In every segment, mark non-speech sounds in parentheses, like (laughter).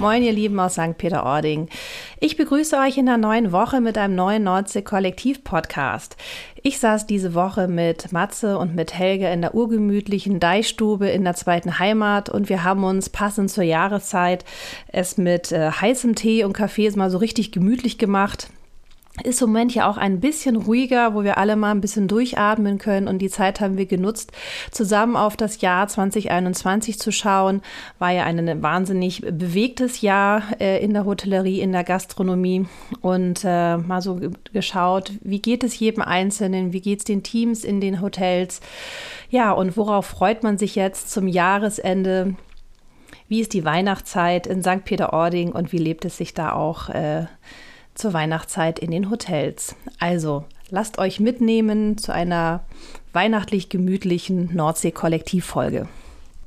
Moin, ihr Lieben aus St. Peter-Ording. Ich begrüße euch in der neuen Woche mit einem neuen Nordsee-Kollektiv-Podcast. Ich saß diese Woche mit Matze und mit Helge in der urgemütlichen Deichstube in der zweiten Heimat und wir haben uns passend zur Jahreszeit es mit äh, heißem Tee und Kaffees mal so richtig gemütlich gemacht ist im Moment ja auch ein bisschen ruhiger, wo wir alle mal ein bisschen durchatmen können. Und die Zeit haben wir genutzt, zusammen auf das Jahr 2021 zu schauen. War ja ein wahnsinnig bewegtes Jahr äh, in der Hotellerie, in der Gastronomie. Und äh, mal so geschaut, wie geht es jedem Einzelnen, wie geht es den Teams in den Hotels. Ja, und worauf freut man sich jetzt zum Jahresende? Wie ist die Weihnachtszeit in St. Peter-Ording und wie lebt es sich da auch? Äh, zur Weihnachtszeit in den Hotels. Also lasst euch mitnehmen zu einer weihnachtlich gemütlichen Nordsee-Kollektivfolge.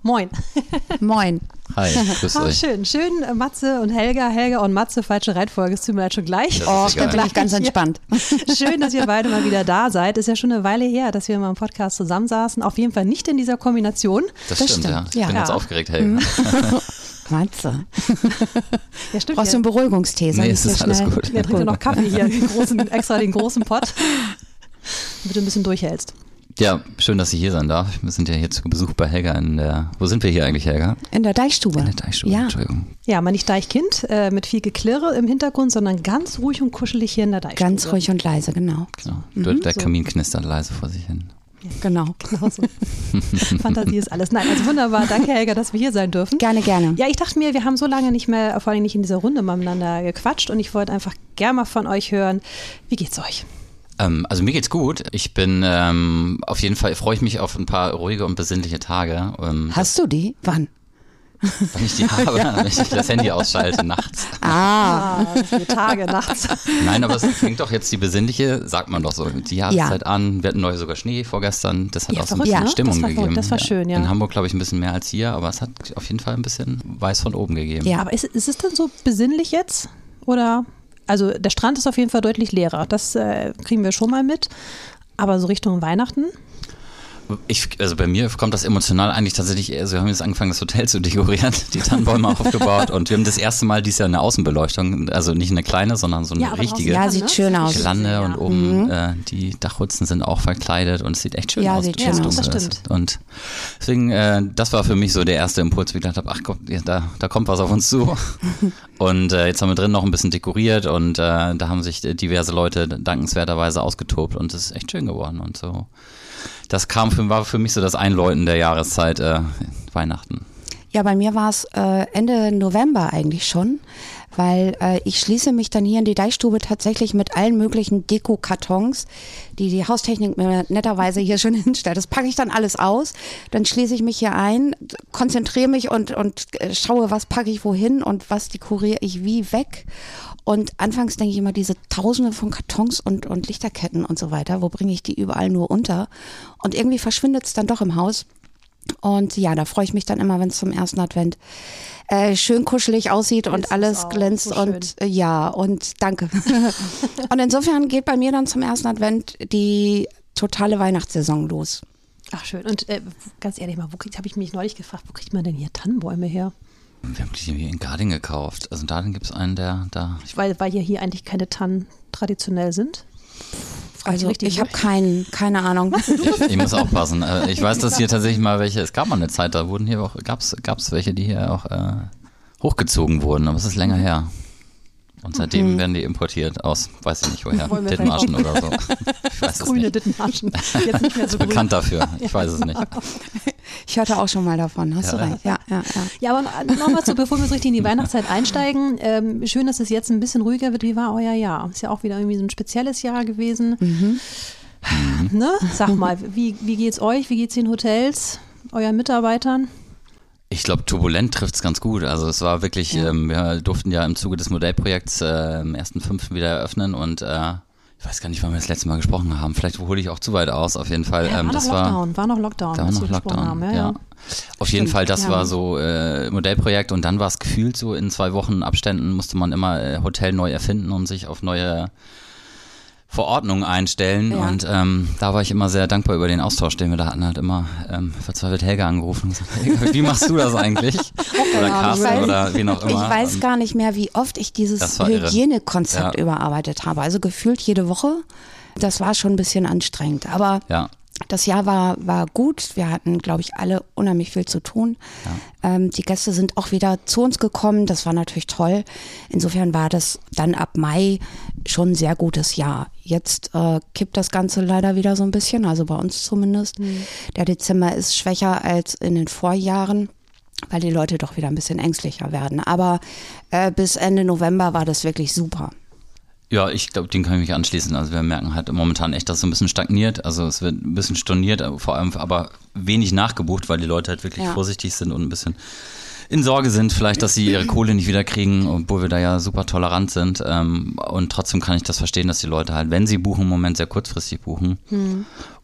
Moin. (laughs) Moin. Hi, grüß (laughs) ah, euch. Schön, schön, äh, Matze und Helga, Helga und Matze, falsche Reihenfolge, es tut mir leid schon gleich. Oh, ich bin ganz entspannt. (laughs) Schön, dass ihr beide mal wieder da seid. Ist ja schon eine Weile her, dass wir mal im Podcast zusammensaßen. Auf jeden Fall nicht in dieser Kombination. Das, das stimmt, stimmt, ja. Ich ja. bin ja. jetzt aufgeregt, Helga. Mhm. Matze. Ja, stimmt. Brauchst du einen Beruhigungstee? Nee, es ist alles gut. Wir trinken noch Kaffee hier, den großen, extra den großen Pott, (laughs) damit du ein bisschen durchhältst. Ja, schön, dass ich hier sein darf. Wir sind ja hier zu Besuch bei Helga in der. Wo sind wir hier eigentlich, Helga? In der Deichstube. In der Deichstube, ja. Entschuldigung. Ja, mal nicht Deichkind äh, mit viel Geklirre im Hintergrund, sondern ganz ruhig und kuschelig hier in der Deichstube. Ganz ruhig und leise, genau. genau. Mhm, der so. Kamin knistert leise vor sich hin. Ja, genau. (laughs) genau so. Fantasie ist alles. Nein, also wunderbar. Danke, Helga, dass wir hier sein dürfen. Gerne, gerne. Ja, ich dachte mir, wir haben so lange nicht mehr, vor allem nicht in dieser Runde mal miteinander gequatscht und ich wollte einfach gerne mal von euch hören. Wie geht's euch? Ähm, also mir geht's gut. Ich bin ähm, auf jeden Fall, freue ich mich auf ein paar ruhige und besinnliche Tage. Ähm, Hast du die? Wann? (laughs) Wenn ich die habe, ja. wenn ich das Handy ausschalte nachts. Ah, ah Tage nachts. (laughs) Nein, aber es fängt doch jetzt die besinnliche, sagt man doch so, die Jahreszeit ja. an. Wir hatten neu sogar Schnee vorgestern. Das hat ja, auch so ein bisschen ja, Stimmung das gegeben. Das war schön, ja. In Hamburg, glaube ich, ein bisschen mehr als hier, aber es hat auf jeden Fall ein bisschen weiß von oben gegeben. Ja, aber ist, ist es denn so besinnlich jetzt? Oder? Also der Strand ist auf jeden Fall deutlich leerer. Das äh, kriegen wir schon mal mit. Aber so Richtung Weihnachten? Ich, also bei mir kommt das emotional eigentlich tatsächlich eher, also wir haben jetzt angefangen, das Hotel zu dekorieren, (laughs) die Tannenbäume aufgebaut und wir haben das erste Mal dieses Jahr eine Außenbeleuchtung, also nicht eine kleine, sondern so eine ja, richtige. Ja, sieht schön aus. Gelande ja. und oben mhm. äh, die Dachrutzen sind auch verkleidet und es sieht echt schön ja, aus. Sieht schön aus. das stimmt. Und deswegen, äh, das war für mich so der erste Impuls, wie ich gedacht habe, ach Gott, da, da kommt was auf uns zu. (laughs) und äh, jetzt haben wir drin noch ein bisschen dekoriert und äh, da haben sich diverse Leute dankenswerterweise ausgetobt und es ist echt schön geworden und so das kam für, war für mich so das Einläuten der Jahreszeit äh, Weihnachten. Ja, bei mir war es äh, Ende November eigentlich schon, weil äh, ich schließe mich dann hier in die Deichstube tatsächlich mit allen möglichen Deko-Kartons, die die Haustechnik mir netterweise hier schon (laughs) hinstellt. Das packe ich dann alles aus, dann schließe ich mich hier ein, konzentriere mich und, und äh, schaue, was packe ich wohin und was dekoriere ich wie weg. Und anfangs denke ich immer, diese Tausende von Kartons und, und Lichterketten und so weiter, wo bringe ich die überall nur unter? Und irgendwie verschwindet es dann doch im Haus. Und ja, da freue ich mich dann immer, wenn es zum ersten Advent äh, schön kuschelig aussieht das und alles glänzt so und äh, ja, und danke. (laughs) und insofern geht bei mir dann zum ersten Advent die totale Weihnachtssaison los. Ach schön. Und äh, ganz ehrlich mal, wo habe ich mich neulich gefragt, wo kriegt man denn hier Tannenbäume her? Wir haben die in Garding gekauft. Also in Garding gibt es einen, der da. Weil, weil ja hier eigentlich keine Tannen traditionell sind? Also ich, ich habe keinen, keine Ahnung. (laughs) Ich, ich, muss aufpassen. Äh, ich weiß, dass hier tatsächlich mal welche, es gab mal eine Zeit, da wurden hier auch, gab es welche, die hier auch äh, hochgezogen wurden, aber es ist länger her. Und seitdem mhm. werden die importiert aus, weiß ich nicht woher, Dithmarschen oder so. Ich weiß (laughs) das grüne nicht. Dithmarschen. Jetzt nicht mehr so Bekannt grün. dafür, ich weiß es nicht. Ich hörte auch schon mal davon, hast ja. du recht. Ja, ja, ja. ja aber nochmal so, bevor wir so richtig in die Weihnachtszeit einsteigen, ähm, schön, dass es jetzt ein bisschen ruhiger wird. Wie war euer Jahr? Ist ja auch wieder irgendwie so ein spezielles Jahr gewesen. Mhm. Ne? Sag mal, wie, wie geht's euch? Wie geht's den Hotels, euren Mitarbeitern? Ich glaube, turbulent trifft es ganz gut. Also es war wirklich, ja. ähm, wir durften ja im Zuge des Modellprojekts äh, im ersten fünften wieder eröffnen und äh, ich weiß gar nicht, wann wir das letzte Mal gesprochen haben. Vielleicht hole ich auch zu weit aus. Auf jeden Fall. Ja, ähm, war das noch Lockdown, war, noch Lockdown. Da war noch Lockdown. Haben, ja, ja. Auf Stimmt, jeden Fall, das war so äh, Modellprojekt und dann war es gefühlt so in zwei Wochen Abständen musste man immer äh, Hotel neu erfinden und sich auf neue Verordnungen einstellen. Ja. Und ähm, da war ich immer sehr dankbar über den Austausch, den wir da hatten. Hat immer ähm, verzweifelt Helga angerufen und gesagt, Helga, wie machst du das eigentlich? (laughs) oder Carsten weiß- oder wen auch immer. Ich weiß Und gar nicht mehr, wie oft ich dieses. Hygienekonzept Ja. überarbeitet habe. Also gefühlt jede Woche. Das war schon ein bisschen anstrengend. Aber ja, das Jahr war, war gut. Wir hatten, glaube ich, alle unheimlich viel zu tun. Ähm, die Gäste sind auch wieder zu uns gekommen. Das war natürlich toll. Insofern war das dann ab Mai schon ein sehr gutes Jahr. Jetzt äh, kippt das Ganze leider wieder so ein bisschen, also bei uns zumindest. Der Dezember ist schwächer als in den Vorjahren weil die Leute doch wieder ein bisschen ängstlicher werden. Aber äh, bis Ende November war das wirklich super. Ja, ich glaube, den kann ich mich anschließen. Also wir merken halt momentan echt, dass es so ein bisschen stagniert. Also es wird ein bisschen storniert, vor allem aber wenig nachgebucht, weil die Leute halt wirklich Ja. vorsichtig sind und ein bisschen in Sorge sind, vielleicht, dass sie ihre Kohle nicht wieder kriegen, obwohl wir da ja super tolerant sind. Ähm, und trotzdem kann ich das verstehen, dass die Leute halt, wenn sie buchen, im Moment sehr kurzfristig buchen.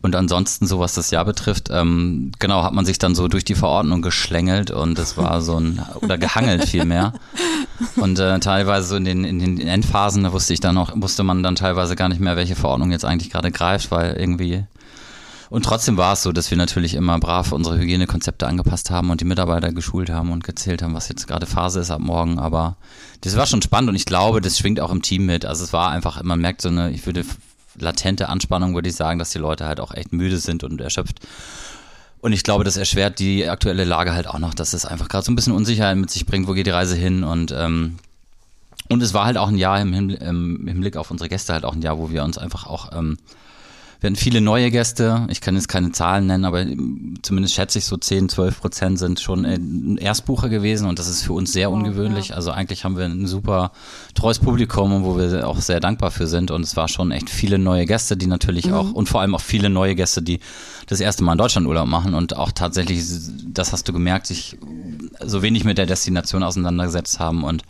Und ansonsten, so was das Jahr betrifft, ähm, genau, hat man sich dann so durch die Verordnung geschlängelt und es war so ein, oder gehangelt vielmehr. Und äh, teilweise so in den, in den Endphasen, da wusste ich dann auch, wusste man dann teilweise gar nicht mehr, welche Verordnung jetzt eigentlich gerade greift, weil irgendwie. Und trotzdem war es so, dass wir natürlich immer brav unsere Hygienekonzepte angepasst haben und die Mitarbeiter geschult haben und gezählt haben, was jetzt gerade Phase ist ab morgen. Aber das war schon spannend und ich glaube, das schwingt auch im Team mit. Also es war einfach, man merkt so eine, ich würde latente Anspannung, würde ich sagen, dass die Leute halt auch echt müde sind und erschöpft. Und ich glaube, das erschwert die aktuelle Lage halt auch noch, dass es einfach gerade so ein bisschen Unsicherheit mit sich bringt, wo geht die Reise hin und ähm, und es war halt auch ein Jahr im, Hinbl- im Hinblick auf unsere Gäste halt auch ein Jahr, wo wir uns einfach auch ähm, wir hatten viele neue Gäste. Ich kann jetzt keine Zahlen nennen, aber zumindest schätze ich so 10, 12 Prozent sind schon äh, Erstbucher gewesen und das ist für uns sehr ungewöhnlich. Also eigentlich haben wir ein super treues Publikum, wo wir auch sehr dankbar für sind und es war schon echt viele neue Gäste, die natürlich auch und vor allem auch viele neue Gäste, die das erste Mal in Deutschland Urlaub machen und auch tatsächlich, das hast du gemerkt, sich so wenig mit der Destination auseinandergesetzt haben und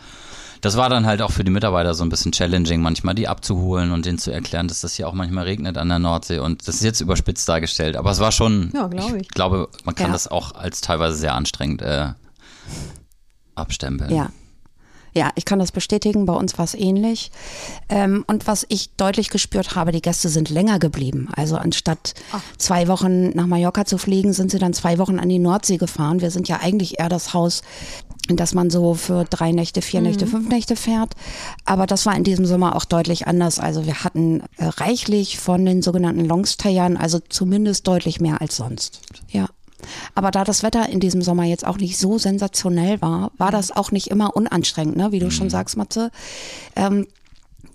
das war dann halt auch für die Mitarbeiter so ein bisschen challenging, manchmal die abzuholen und denen zu erklären, dass das hier auch manchmal regnet an der Nordsee. Und das ist jetzt überspitzt dargestellt. Aber es war schon, Ja, glaub ich. ich glaube, man kann Ja. das auch als teilweise sehr anstrengend äh, abstempeln. Ja. Ja, ich kann das bestätigen. Bei uns war es ähnlich. Ähm, und was ich deutlich gespürt habe, die Gäste sind länger geblieben. Also anstatt zwei Wochen nach Mallorca zu fliegen, sind sie dann zwei Wochen an die Nordsee gefahren. Wir sind ja eigentlich eher das Haus, in das man so für drei Nächte, vier Nächte, fünf Nächte fährt. Aber das war in diesem Sommer auch deutlich anders. Also wir hatten äh, reichlich von den sogenannten Longstayern, also zumindest deutlich mehr als sonst. Ja. Aber da das Wetter in diesem Sommer jetzt auch nicht so sensationell war, war das auch nicht immer unanstrengend, ne? wie du schon sagst, Matze. Ähm,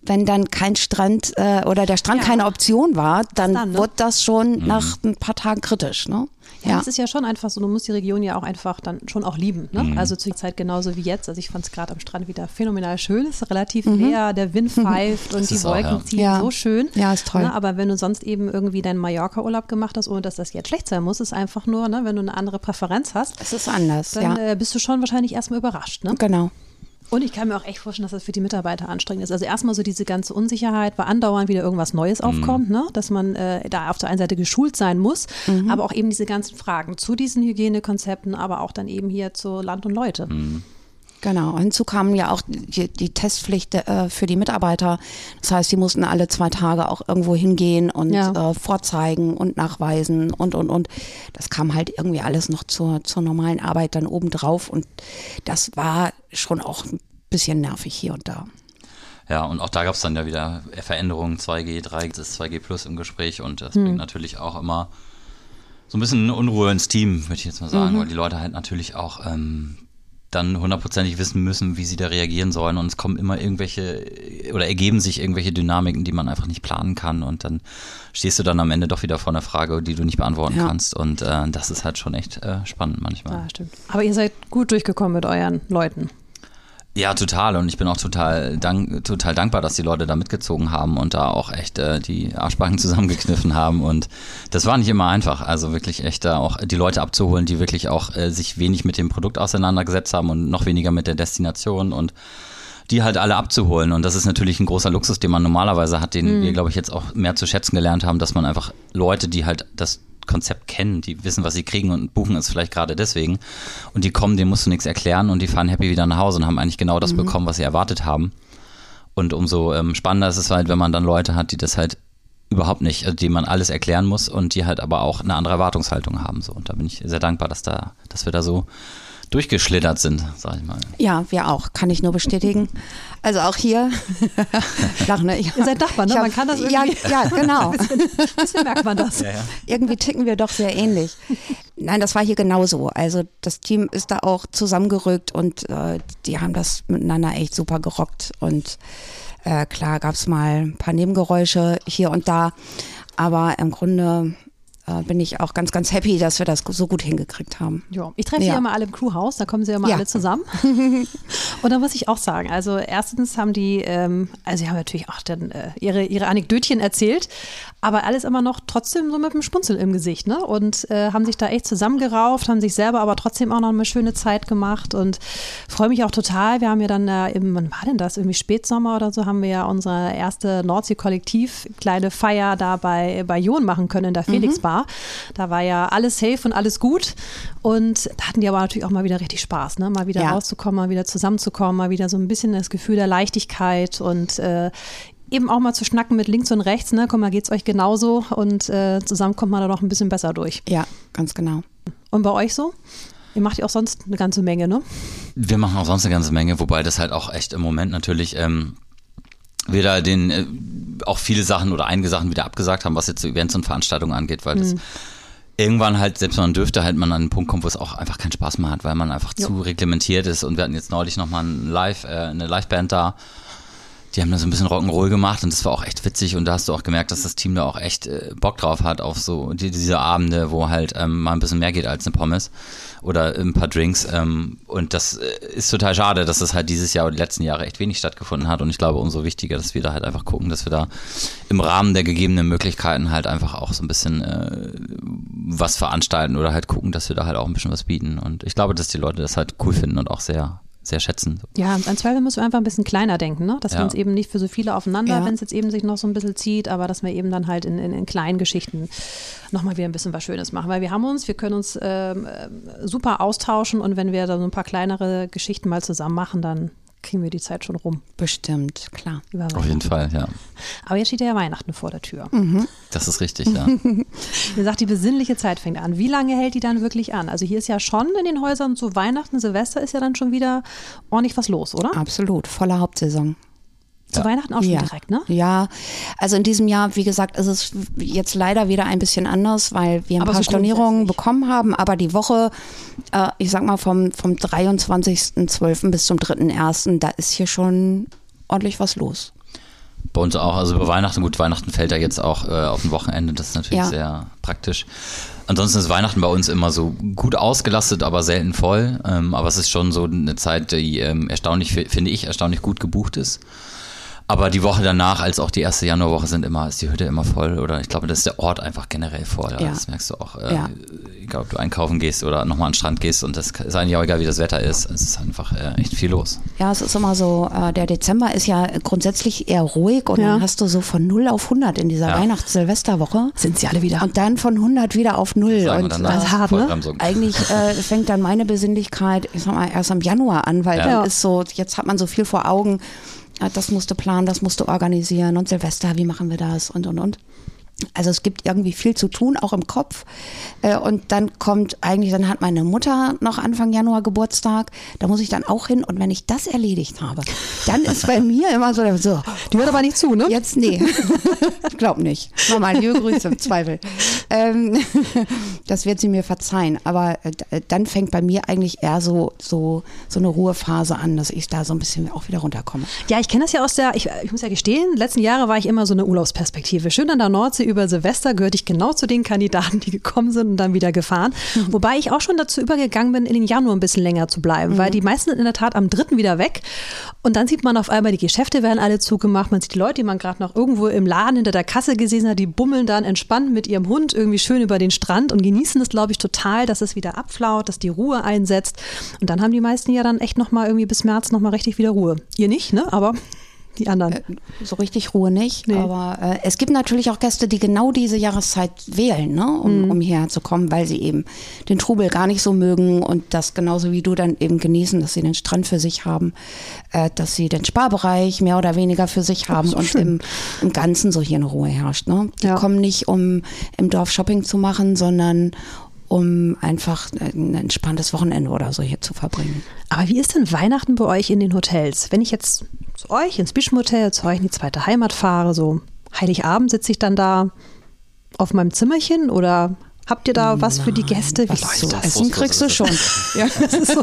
wenn dann kein Strand äh, oder der Strand keine Option war, dann, dann, ne? wurde das schon nach ein paar Tagen kritisch. Ne? Ja, es ist ja schon einfach so, du musst die Region ja auch einfach dann schon auch lieben. Ne? Mhm. Also zur Zeit genauso wie jetzt. Also ich fand es gerade am Strand wieder phänomenal schön. Es ist relativ Mhm. leer, der Wind (laughs) pfeift und die ist auch, Wolken ja. ziehen Ja. so schön. Ja, ist toll. Ne? Aber wenn du sonst eben irgendwie deinen Mallorca-Urlaub gemacht hast, ohne dass das jetzt schlecht sein muss, ist einfach nur, ne, wenn du eine andere Präferenz hast, Es ist anders, dann ja. äh, bist du schon wahrscheinlich erstmal überrascht. Ne? Genau. Und ich kann mir auch echt vorstellen, dass das für die Mitarbeiter anstrengend ist. Also erstmal so diese ganze Unsicherheit, weil andauernd wieder irgendwas Neues aufkommt, ne? dass man äh, da auf der einen Seite geschult sein muss, aber auch eben diese ganzen Fragen zu diesen Hygienekonzepten, aber auch dann eben hier zu Land und Leute. Genau. Hinzu kam ja auch die, die Testpflicht äh, für die Mitarbeiter. Das heißt, die mussten alle zwei Tage auch irgendwo hingehen und Ja. äh, vorzeigen und nachweisen und, und, und. Das kam halt irgendwie alles noch zur, zur normalen Arbeit dann obendrauf. Und das war schon auch ein bisschen nervig hier und da. Ja, und auch da gab es dann ja wieder Veränderungen, 2G, 3G, das ist 2G Plus im Gespräch und Hm. das bringt natürlich auch immer so ein bisschen Unruhe ins Team, würde ich jetzt mal Mhm. sagen, weil die Leute halt natürlich auch ähm, dann hundertprozentig wissen müssen, wie sie da reagieren sollen und es kommen immer irgendwelche oder ergeben sich irgendwelche Dynamiken, die man einfach nicht planen kann und dann stehst du dann am Ende doch wieder vor einer Frage, die du nicht beantworten Ja. kannst und äh, das ist halt schon echt äh, spannend manchmal. Ja, stimmt. Aber ihr seid gut durchgekommen mit euren Leuten. Ja, total. Und ich bin auch total, dank, total dankbar, dass die Leute da mitgezogen haben und da auch echt äh, die Arschbacken (laughs) zusammengekniffen haben. Und das war nicht immer einfach. Also wirklich echt da auch die Leute abzuholen, die wirklich auch äh, sich wenig mit dem Produkt auseinandergesetzt haben und noch weniger mit der Destination und die halt alle abzuholen. Und das ist natürlich ein großer Luxus, den man normalerweise hat, den wir, glaube ich, jetzt auch mehr zu schätzen gelernt haben, dass man einfach Leute, die halt das Konzept kennen, die wissen, was sie kriegen und buchen es vielleicht gerade deswegen. Und die kommen, denen musst du nichts erklären und die fahren happy wieder nach Hause und haben eigentlich genau das bekommen, was sie erwartet haben. Und umso ähm, spannender ist es halt, wenn man dann Leute hat, die das halt überhaupt nicht, also die man alles erklären muss und die halt aber auch eine andere Erwartungshaltung haben. So. Und da bin ich sehr dankbar, dass da, dass wir da so durchgeschlittert sind, sag ich mal. Ja, wir auch, kann ich nur bestätigen. Also auch hier, (laughs) Lach, ne? Ihr seid Nachbarn, ne? Hab, man kann das irgendwie. Ja, ja genau. (laughs) ein bisschen, bisschen merkt man das. Ja, ja. irgendwie ticken wir doch sehr ähnlich. Nein, das war hier genauso. Also das Team ist da auch zusammengerückt und äh, die haben das miteinander echt super gerockt. Und äh, klar gab es mal ein paar Nebengeräusche hier und da, aber im Grunde äh, bin ich auch ganz, ganz happy, dass wir das so gut hingekriegt haben. Ja, ich treffe Ja. sie ja immer alle im Crewhaus, da kommen sie ja immer Ja. alle zusammen. (laughs) und da muss ich auch sagen, also erstens haben die, ähm, also sie haben natürlich auch dann äh, ihre, ihre Anekdötchen erzählt, aber alles immer noch trotzdem so mit einem Spunzel im Gesicht, ne? Und äh, haben sich da echt zusammengerauft, haben sich selber aber trotzdem auch noch eine schöne Zeit gemacht und freue mich auch total. Wir haben ja dann äh, im, wann war denn das? Irgendwie Spätsommer oder so, haben wir ja unsere erste Nordsee-Kollektiv kleine Feier da bei, bei Jon machen können in der Felix Bar. Da war ja alles safe und alles gut. Und da hatten die aber natürlich auch mal wieder richtig Spaß, ne? Mal wieder Ja. rauszukommen, mal wieder zusammenzukommen, mal wieder so ein bisschen das Gefühl der Leichtigkeit und äh, eben auch mal zu schnacken mit links und rechts, ne? Guck mal, geht's euch genauso und äh, zusammen kommt man da noch ein bisschen besser durch. Ja, ganz genau. Und bei euch so? Ihr macht ja auch sonst eine ganze Menge, ne? Wir machen auch sonst eine ganze Menge, wobei das halt auch echt im Moment natürlich ähm, wir da den äh, auch viele Sachen oder einige Sachen wieder abgesagt haben, was jetzt so Events und Veranstaltungen angeht, weil das irgendwann halt, selbst wenn man dürfte, halt man an einen Punkt kommt, wo es auch einfach keinen Spaß mehr hat, weil man einfach zu reglementiert ist. Und wir hatten jetzt neulich nochmal ein Live, äh, eine Liveband da. Die haben da so ein bisschen Rock'n'Roll gemacht und das war auch echt witzig und da hast du auch gemerkt, dass das Team da auch echt äh, Bock drauf hat auf so die, diese Abende, wo halt ähm, mal ein bisschen mehr geht als eine Pommes oder ein paar Drinks ähm, und das äh, ist total schade, dass das halt dieses Jahr oder die letzten Jahre echt wenig stattgefunden hat und ich glaube umso wichtiger, dass wir da halt einfach gucken, dass wir da im Rahmen der gegebenen Möglichkeiten halt einfach auch so ein bisschen äh, was veranstalten oder halt gucken, dass wir da halt auch ein bisschen was bieten und ich glaube, dass die Leute das halt cool finden und auch sehr sehr schätzen. Ja, an Zweifel müssen wir einfach ein bisschen kleiner denken, ne? dass wir Ja. uns eben nicht für so viele aufeinander, Ja. wenn es jetzt eben sich noch so ein bisschen zieht, aber dass wir eben dann halt in, in, in kleinen Geschichten nochmal wieder ein bisschen was Schönes machen. Weil wir haben uns, wir können uns ähm, ähm, super austauschen und wenn wir da so ein paar kleinere Geschichten mal zusammen machen, dann kriegen wir die Zeit schon rum. Bestimmt, klar. Auf jeden. Fall, ja. Aber jetzt steht ja Weihnachten vor der Tür. Das ist richtig, ja. (laughs) Ihr sagt, die besinnliche Zeit fängt an. Wie lange hält die dann wirklich an? Also hier ist ja schon in den Häusern zu Weihnachten, Silvester ist ja dann schon wieder ordentlich was los, oder? Absolut, voller Hauptsaison. Zu Ja. Weihnachten auch schon ja. direkt, ne? Ja, also in diesem Jahr, wie gesagt, ist es jetzt leider wieder ein bisschen anders, weil wir ein Aber paar so Stornierungen bekommen haben, aber die Woche, äh, ich sag mal vom, vom 23.12. bis zum 3.1., da ist hier schon ordentlich was los. Bei uns auch, also über Weihnachten, gut, Weihnachten fällt ja jetzt auch äh, auf ein Wochenende, das ist natürlich Ja. sehr praktisch. Ansonsten ist Weihnachten bei uns immer so gut ausgelastet, aber selten voll. Ähm, aber es ist schon so eine Zeit, die ähm, erstaunlich, fi- finde ich, erstaunlich gut gebucht ist. Aber die Woche danach, als auch die erste Januarwoche sind immer, ist die Hütte immer voll. Oder ich glaube, das ist der Ort einfach generell voll. Ja. Das merkst du auch, äh, Ja. egal ob du einkaufen gehst oder nochmal an den Strand gehst. Und das ist eigentlich auch egal, wie das Wetter ist. Es ist einfach äh, echt viel los. Ja, es ist immer so, äh, der Dezember ist ja grundsätzlich eher ruhig und Ja. dann hast du so von 0 auf 100 in dieser Ja. Weihnachts-Silvesterwoche Sind sie alle wieder. und dann von 100 wieder auf 0. Sagen wir Und das hart, ne? Eigentlich äh, (laughs) fängt dann meine Besinnlichkeit, ich sag mal, erst im Januar an, weil Ja. dann ist so, jetzt hat man so viel vor Augen, das musst du planen, das musst du organisieren und Silvester, wie machen wir das und und und. Also es gibt irgendwie viel zu tun, auch im Kopf. Äh, Und dann kommt eigentlich, dann hat meine Mutter noch Anfang Januar Geburtstag. Da muss ich dann auch hin. Und wenn ich das erledigt habe, dann ist bei mir immer so, so Die hört aber nicht zu, ne? Jetzt nee. (laughs) ich glaube nicht. Nochmal liebe Grüße im Zweifel. Ähm, (laughs) das wird sie mir verzeihen. Aber äh, d- dann fängt bei mir eigentlich eher so, so, so eine Ruhephase an, dass ich da so ein bisschen auch wieder runterkomme. Ja, ich kenne das ja aus der, ich, ich muss ja gestehen, letzten Jahre war ich immer so eine Urlaubsperspektive. Schön an der Nordsee über Silvester gehörte ich genau zu den Kandidaten, die gekommen sind und dann wieder gefahren. Wobei ich auch schon dazu übergegangen bin, in den Januar ein bisschen länger zu bleiben, weil die meisten sind in der Tat am dritten wieder weg. Und dann sieht man auf einmal, die Geschäfte werden alle zugemacht. Man sieht die Leute, die man gerade noch irgendwo im Laden hinter der Kasse gesehen hat, die bummeln dann entspannt mit ihrem Hund irgendwie schön über den Strand und genießen es, glaube ich, total, dass es wieder abflaut, dass die Ruhe einsetzt. Und dann haben die meisten ja dann echt nochmal irgendwie bis März nochmal richtig wieder Ruhe. Ihr nicht, ne? Aber Die anderen. Äh, so richtig Ruhe nicht. Nee. Aber äh, es gibt natürlich auch Gäste, die genau diese Jahreszeit wählen, ne, um, Mhm. um hierher zu kommen, weil sie eben den Trubel gar nicht so mögen und das genauso wie du dann eben genießen, dass sie den Strand für sich haben, äh, dass sie den Sparbereich mehr oder weniger für sich haben so und schön. im, im Ganzen so hier eine Ruhe herrscht. Ne? Die Ja. kommen nicht, um im Dorf Shopping zu machen, sondern um einfach ein entspanntes Wochenende oder so hier zu verbringen. Aber wie ist denn Weihnachten bei euch in den Hotels? Wenn ich jetzt zu euch ins Bischmotel, zu euch in die zweite Heimat fahre, so Heiligabend sitze ich dann da auf meinem Zimmerchen oder habt ihr da was für die Gäste? Wie Was läuft so das? Essen kriegst du schon. (laughs) Ja. Das ist so,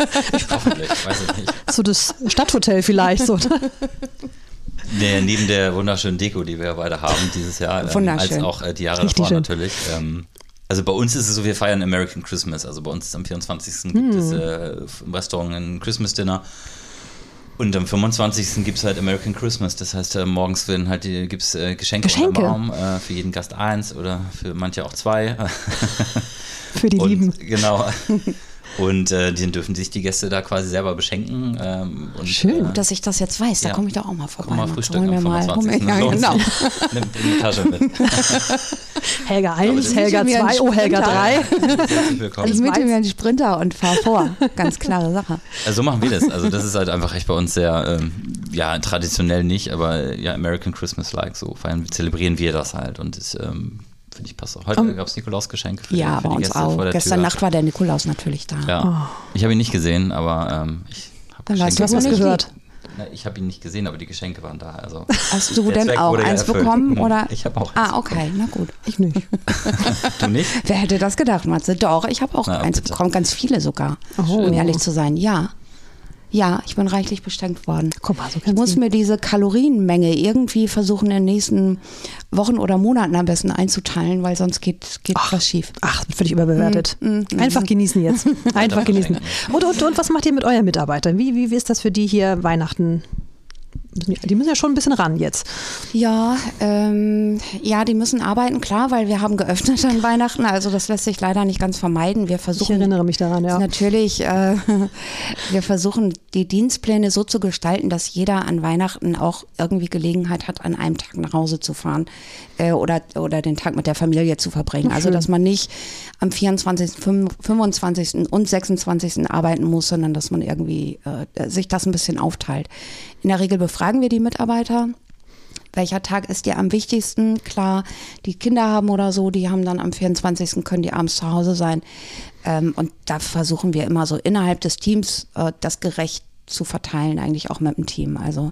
Hoffentlich, weiß ich nicht. so das Stadthotel vielleicht so. ne? Nee, neben der wunderschönen Deko, die wir beide haben dieses Jahr, ähm, als auch äh, die Jahre Richtig davor schön. natürlich. Ähm, also bei uns ist es so, wir feiern American Christmas. Also bei uns ist am 24. gibt es Hm. äh, im Restaurant ein Christmas Dinner. Und am 25. gibt es halt American Christmas. Das heißt, äh, morgens werden halt die, gibt's äh, Geschenke, Geschenke? Baum. Äh, für jeden Gast eins oder für manche auch zwei. Für die Und, Lieben. Genau. (laughs) Und äh, den dürfen sich die Gäste da quasi selber beschenken. Ähm, und, Schön. Äh, Dass ich das jetzt weiß, da Ja. komme ich doch auch mal vorbei. Komm mal Hol mir am mal, hol 25. mir, ja, genau. (laughs) Nimm die Tasche mit. (laughs) Helga 1, das Helga ist ja wie ein 2, oh Helga Sprinter. 3. Herzlich willkommen. Ich miete mir einen Sprinter und fahr vor. Ganz klare Sache. Also so machen wir das. Also das ist halt einfach echt bei uns sehr, ähm, ja, traditionell nicht, aber ja, American Christmas-like, so feiern, zelebrieren wir das halt. Und das, ähm, finde ich, passt auch. Heute gab es Nikolausgeschenke für, Ja, die, für bei die uns Gäste auch. vor der Gestern Tür. Nacht war der Nikolaus natürlich da. Ja. Ich habe ihn nicht gesehen, aber ähm, ich habe Dann weißt du, was gehört. Na, ich habe ihn nicht gesehen, aber die Geschenke waren da. Also Hast du denn Zweck auch eins erfüllt. bekommen? (laughs) Oder? Ich habe auch eins Ah, okay, na gut. Ich nicht. (laughs) Du nicht? Wer hätte das gedacht, Matze? Doch, ich habe auch Na, eins bitte. bekommen, ganz viele sogar, Oh. um ehrlich zu sein. Ja. Ja, ich bin reichlich beschenkt worden. Guck mal, so Ich muss mir diese Kalorienmenge irgendwie versuchen, in den nächsten Wochen oder Monaten am besten einzuteilen, weil sonst geht, geht was schief. Ach, völlig überbewertet. Mm, Einfach genießen jetzt. (laughs) Einfach genießen. Und, und, und was macht ihr mit euren Mitarbeitern? Wie, wie, wie ist das für die hier Weihnachten? Die müssen ja schon ein bisschen ran jetzt. Ja, ähm, ja, die müssen arbeiten, klar, weil wir haben geöffnet an Weihnachten. Also das lässt sich leider nicht ganz vermeiden. Wir Ich versuchen erinnere mich daran, ja. Natürlich, äh, (laughs) wir versuchen die Dienstpläne so zu gestalten, dass jeder an Weihnachten auch irgendwie Gelegenheit hat, an einem Tag nach Hause zu fahren äh, oder, oder den Tag mit der Familie zu verbringen. Also, dass man nicht am 24., 25. und 26. arbeiten muss, sondern dass man irgendwie äh, sich das ein bisschen aufteilt. In der Regel befragen wir die Mitarbeiter. Welcher Tag ist dir am wichtigsten? Klar, die Kinder haben oder so, die haben dann am 24. können die abends zu Hause sein. Ähm, und da versuchen wir immer so innerhalb des Teams äh, das gerecht zu verteilen, eigentlich auch mit dem Team. Also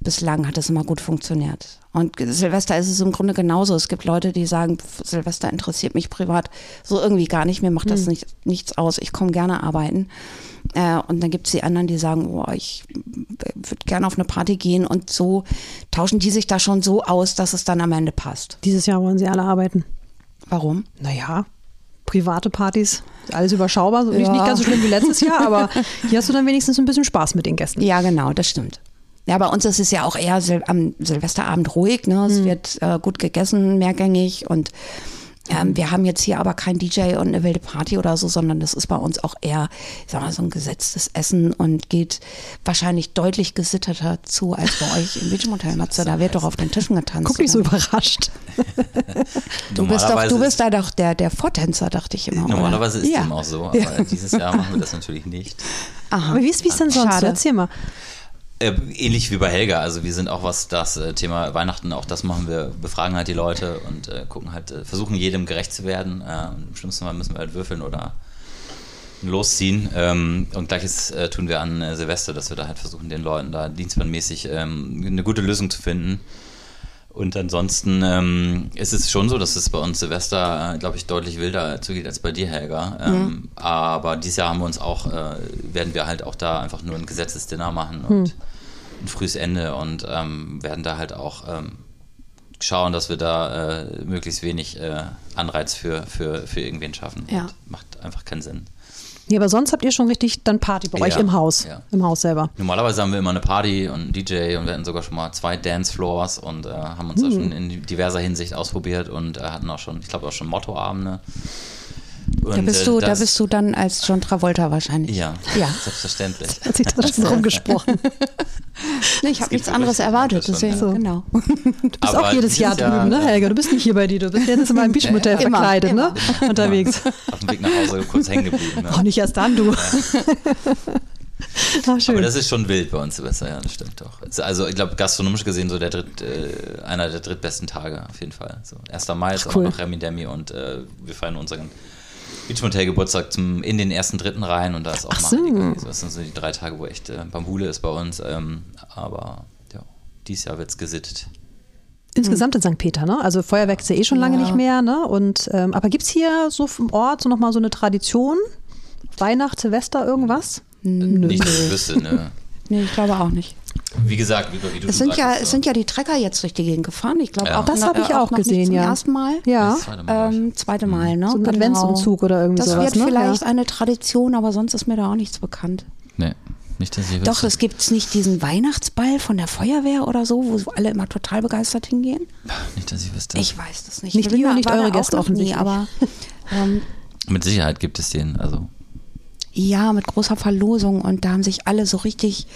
bislang hat es immer gut funktioniert. Und Silvester ist es im Grunde genauso. Es gibt Leute, die sagen, Silvester interessiert mich privat so irgendwie gar nicht. Mir macht das nicht, nichts aus. Ich komme gerne arbeiten. Äh, und dann gibt es die anderen, die sagen, oh, ich würde gerne auf eine Party gehen. Und so tauschen die sich da schon so aus, dass es dann am Ende passt. Dieses Jahr wollen sie alle arbeiten. Warum? Naja, private Partys, alles überschaubar. So, nicht, Ja. nicht ganz so schlimm wie letztes Jahr, aber (laughs) hier hast du dann wenigstens ein bisschen Spaß mit den Gästen. Ja, genau, das stimmt. Ja, bei uns ist es ja auch eher Sil am Silvesterabend ruhig. Ne? Es wird äh, gut gegessen, mehrgängig und ähm, wir haben jetzt hier aber kein DJ und eine wilde Party oder so, sondern das ist bei uns auch eher, ich sag mal, so ein gesetztes Essen und geht wahrscheinlich deutlich gesitterter zu als bei euch im Beachmotel, (laughs) Matze. Da wird doch auf den Tischen getanzt. Guck nicht so oder? überrascht. (laughs) Du bist doch, du bist da doch der, der Vortänzer, dachte ich immer. oder? Normalerweise ist ja. dem auch so, aber dieses Jahr machen wir das natürlich nicht. Aber wie ist ist denn sonst? Schade. Erzähl mal. Äh, ähnlich wie bei Helga, also wir sind auch was das äh, Thema Weihnachten, auch das machen wir, befragen halt die Leute und äh, gucken halt, äh, versuchen jedem gerecht zu werden. Äh, und Im schlimmsten Fall müssen wir halt würfeln oder losziehen. Ähm, und gleiches tun wir an Silvester, dass wir da halt versuchen, den Leuten da dienstplanmäßig ähm, eine gute Lösung zu finden. Und ansonsten ähm, ist es schon so, dass es bei uns Silvester, äh, glaube ich, deutlich wilder zugeht als bei dir, Helga. Ähm, Aber dieses Jahr haben wir uns auch, äh, werden wir halt auch da einfach nur ein gesetztes Dinner machen und ein frühes Ende und ähm, werden da halt auch ähm, schauen, dass wir da äh, möglichst wenig äh, Anreiz für, für, für irgendwen schaffen. Ja. Macht einfach keinen Sinn. Ja, aber sonst habt ihr schon richtig dann Party bei Ja, euch im Haus. ja. Im Haus selber. Normalerweise haben wir immer eine Party und einen DJ und wir hatten sogar schon mal zwei Dancefloors und äh, haben uns da schon in diverser Hinsicht ausprobiert und äh, hatten auch schon, ich glaube auch schon Mottoabende. Da Und, bist, äh, du, da das- bist du dann als John Travolta wahrscheinlich. Ja, Ja. selbstverständlich. Hat sich das schon rumgesprochen. (laughs) Nee, ich habe nichts anderes erwartet, deswegen, so. genau. (laughs) Du bist Aber auch jedes Jahr drüben, ne, Helga? Du bist nicht hier bei dir. Du bist jetzt in meinem Beachmotel (laughs) Immer, verkleidet, ne? Unterwegs. Auf dem Weg nach Hause kurz hängen geblieben. Ne? Auch nicht erst dann, du. Ach, schön. Aber das ist schon wild bei uns, Silvester, ja, das stimmt doch. Also ich glaube, gastronomisch gesehen so der dritt, äh, einer der drittbesten Tage auf jeden Fall. So, 1. Mai ist Cool. auch noch Remi Demi und äh, wir feiern unseren Beachmotel Geburtstag zum, in den ersten dritten rein und da ist auch Ach so. Mahdi. Das sind so die drei Tage, wo echt äh, Bambule ist bei uns. Ähm, aber ja, dieses Jahr wird es gesittet. Insgesamt in St. Peter, ne? Also Feuerwerk ist ja eh schon lange Ja. nicht mehr, ne? Und, ähm, aber gibt es hier so im Ort so nochmal so eine Tradition? Weihnacht, Silvester, irgendwas? Nicht, dass ich wüsste, ne? (laughs) Nee, ich glaube auch nicht. Wie gesagt, wie, wie du Es sind, ja, sagtest, es so. sind ja die Trecker jetzt durch die Gegend gefahren. Ich glaube Ja. auch. Das habe ich auch noch nicht gesehen, zum ja. ersten Mal. Ja. Das zweite Mal. Ähm, zweite Mal, ne? So ein Genau. Adventsumzug oder irgendwie Das sowas, wird ne? vielleicht Ja. eine Tradition, aber sonst ist mir da auch nichts bekannt. Nee, nicht, dass ich Doch, es gibt nicht diesen Weihnachtsball von der Feuerwehr oder so, wo so alle immer total begeistert hingehen. Nicht, dass ich wüsste. Ich weiß das nicht. Nicht da- nicht eure auch Gäste noch nie, aber ähm, Mit Sicherheit gibt es den, also ja, mit großer Verlosung und da haben sich alle so richtig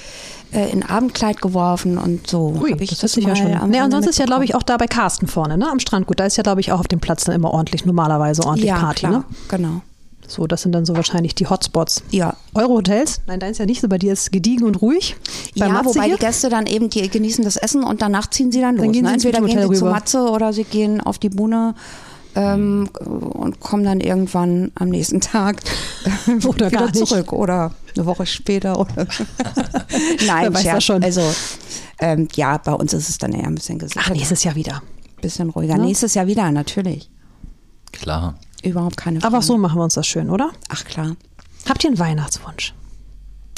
äh, in Abendkleid geworfen und so. Ui, ich das ist sicher mal schon. Nee, und sonst ist ja, glaube ich, auch da bei Carsten vorne, ne? Am Strandgut. Da ist ja, glaube ich, auch auf dem Platz dann immer ordentlich, normalerweise ordentlich ja, Party, klar, ne? genau. So, das sind dann so wahrscheinlich die Hotspots. Ja. Eure Hotels? Nein, dein ist ja nicht so, bei dir ist gediegen und ruhig. Bei ja, Matze wobei hier? die Gäste dann eben, die genießen das Essen und danach ziehen sie dann los. Dann gehen ne? Entweder gehen sie zu rüber. Matze oder sie gehen auf die Bühne ähm, und kommen dann irgendwann am nächsten Tag (laughs) Oder gar wieder nicht. zurück oder eine Woche später. Oder (laughs) Nein, Wer weiß Scherz. das schon. Also ähm, ja, bei uns ist es dann eher ein bisschen Ach, gesichert, nächstes Jahr wieder. bisschen ruhiger. Ne? Nächstes Jahr wieder, natürlich. klar. Überhaupt keine Frage. Aber auch so machen wir uns das schön, oder? Ach klar. Habt ihr einen Weihnachtswunsch?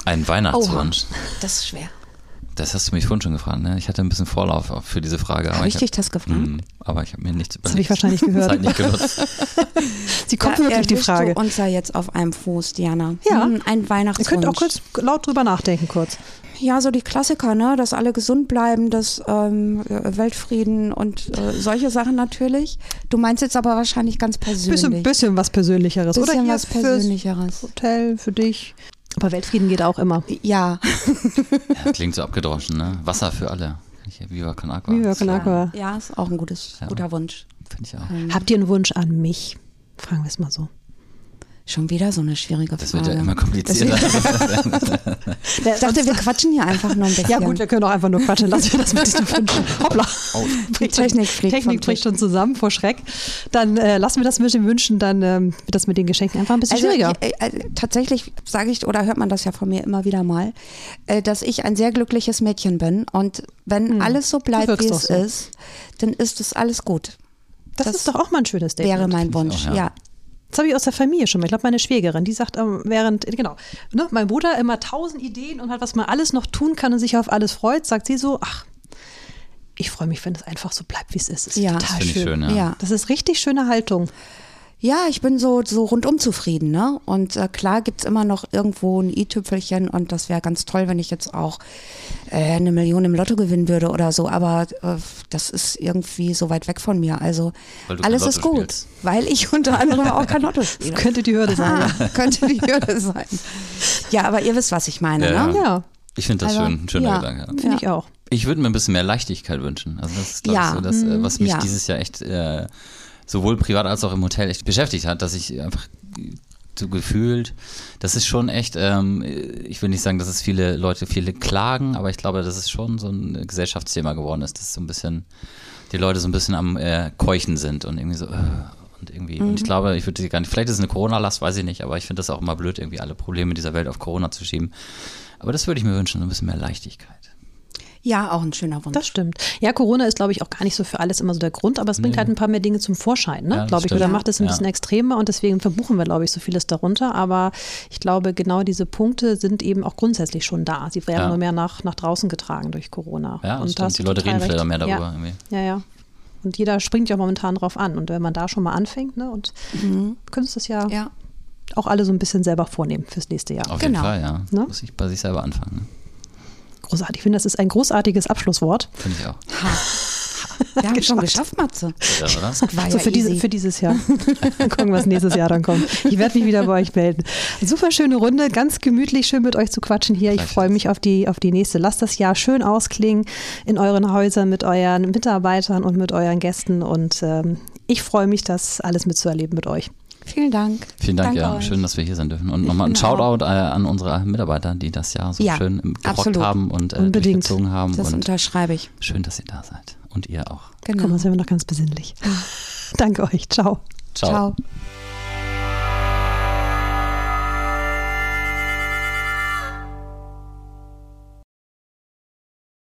Ein Weihnachtswunsch. Das ist schwer. Das hast du mich vorhin schon gefragt, ne? Ich hatte ein bisschen Vorlauf für diese Frage. aber Hab ich hab- dich das gefragt? Mm, aber ich habe mir nichts Das habe ich wahrscheinlich (laughs) gehört. Zeit nicht genutzt. (laughs) Sie kommt Da wirklich die Frage. Du uns ja jetzt auf einem Fuß, Diana. Ja. Hm, ein Ihr Weihnachtswunsch. könnt auch kurz laut drüber nachdenken, kurz. Ja, so die Klassiker, ne? Dass alle gesund bleiben, dass ähm, äh, Weltfrieden und äh, solche Sachen natürlich. Du meinst jetzt aber wahrscheinlich ganz persönlich. Bisschen, bisschen was Persönlicheres. oder Bisschen hier was Persönlicheres. Hotel, für dich. Aber Weltfrieden geht auch immer. Ja. Ja, klingt so abgedroschen, ne? Wasser für alle. Viva Con Agua. Viva Con Agua. Ja, ist auch ein gutes, Ja. guter Wunsch. Finde ich auch. Habt ihr einen Wunsch an mich? Fragen wir es mal so. Schon wieder so eine schwierige Das Frage. wird ja immer komplizierter. (laughs) Ich dachte, wir quatschen hier einfach nur ein bisschen. Ja gut, wir können auch einfach nur quatschen. Lassen wir das mit Wünschen. (laughs) Hoppla. Die Technik fliegt Technik bricht schon zusammen vor Schreck. Dann äh, lassen wir das mit den Wünschen, dann ähm, wird das mit den Geschenken einfach ein bisschen Also schwieriger. ich, äh, äh, tatsächlich sage ich, oder hört man das ja von mir immer wieder mal, äh, dass ich ein sehr glückliches Mädchen bin. Und wenn alles so bleibt, wie es so. ist, dann ist es alles gut. das, das ist doch auch mal ein schönes Statement. Wäre mein Wunsch, auch, ja. ja. Das habe ich aus der Familie schon mal. Ich glaube, meine Schwägerin, die sagt ähm, während, genau, ne, mein Bruder immer tausend Ideen und hat, was man alles noch tun kann und sich auf alles freut, sagt sie so, ach, ich freue mich, wenn es einfach so bleibt, wie es ist. Das ist Ja. total ich schön. schön, ja. Ja. Das ist richtig schöne Haltung. Ja, ich bin so, so rundum zufrieden, ne? Und äh, klar gibt's immer noch irgendwo ein i-Tüpfelchen und das wäre ganz toll, wenn ich jetzt auch äh, eine Million im Lotto gewinnen würde oder so, aber äh, das ist irgendwie so weit weg von mir. Also alles ist gut, spielst. weil ich unter anderem auch kein Lotto (laughs) spiele. Könnte die Hürde sein. Ah, (laughs) könnte die Hürde sein. Ja, aber ihr wisst, was ich meine, Ja. ne? Ja, Ich finde das Also, schön, ein schöner ja. Gedanke. finde Ja. ich auch. Ich würde mir ein bisschen mehr Leichtigkeit wünschen. Also das ist, glaube Ja. ich, so das, äh, was mich Ja. dieses Jahr echt äh, sowohl privat als auch im Hotel echt beschäftigt hat, dass ich einfach so gefühlt, das ist schon echt, ähm, ich will nicht sagen, dass es viele Leute viele klagen, aber ich glaube, dass es schon so ein Gesellschaftsthema geworden ist, dass so ein bisschen die Leute so ein bisschen am äh, Keuchen sind und irgendwie so äh, und irgendwie und ich glaube, ich würde gar nicht, vielleicht ist es eine Corona-Last, weiß ich nicht, aber ich finde das auch immer blöd, irgendwie alle Probleme dieser Welt auf Corona zu schieben. Aber das würde ich mir wünschen, so ein bisschen mehr Leichtigkeit. Ja, auch ein schöner Wunsch. Das stimmt. Ja, Corona ist, glaube ich, auch gar nicht so für alles immer so der Grund, aber es bringt halt ein paar mehr Dinge zum Vorschein, ne? Ja, glaube ich. Oder macht es ein Ja. bisschen extremer und deswegen verbuchen wir, glaube ich, so vieles darunter. Aber ich glaube, genau diese Punkte sind eben auch grundsätzlich schon da. Sie werden Ja. nur mehr nach, nach draußen getragen durch Corona. Ja, das und stimmt. Die Leute reden vielleicht recht. auch mehr darüber Ja. irgendwie. ja, ja. Und jeder springt ja momentan drauf an. Und wenn man da schon mal anfängt, ne, und können es das ja, Ja. auch alle so ein bisschen selber vornehmen fürs nächste Jahr. Auf Genau. jeden Fall, ja. Ne? Muss ich bei sich selber anfangen. Ne? Großartig. Ich finde, das ist ein großartiges Abschlusswort. Finde ich auch. Wir haben (laughs) schon geschafft, Matze. Ja, oder? (laughs) So ja für, diese, für dieses Jahr. Mal gucken, was nächstes Jahr dann kommt. Ich werde mich wieder bei euch melden. Super schöne Runde, ganz gemütlich, schön mit euch zu quatschen hier. Ich freue mich auf die, auf die nächste. Lasst das Jahr schön ausklingen in euren Häusern mit euren Mitarbeitern und mit euren Gästen. Und ähm, ich freue mich, das alles mitzuerleben mit euch. Vielen Dank. Vielen Dank, Danke ja. euch. Schön, dass wir hier sein dürfen. Und nochmal ein Genau. Shoutout äh, an unsere Mitarbeiter, die das Jahr so Ja, schön gerockt absolut. haben und äh, Unbedingt. durchgezogen haben. Das und unterschreibe ich. schön, dass ihr da seid. Und ihr auch. Genau. Mal, sind wir noch ganz besinnlich. (laughs) Danke euch. Ciao. Ciao. Ciao.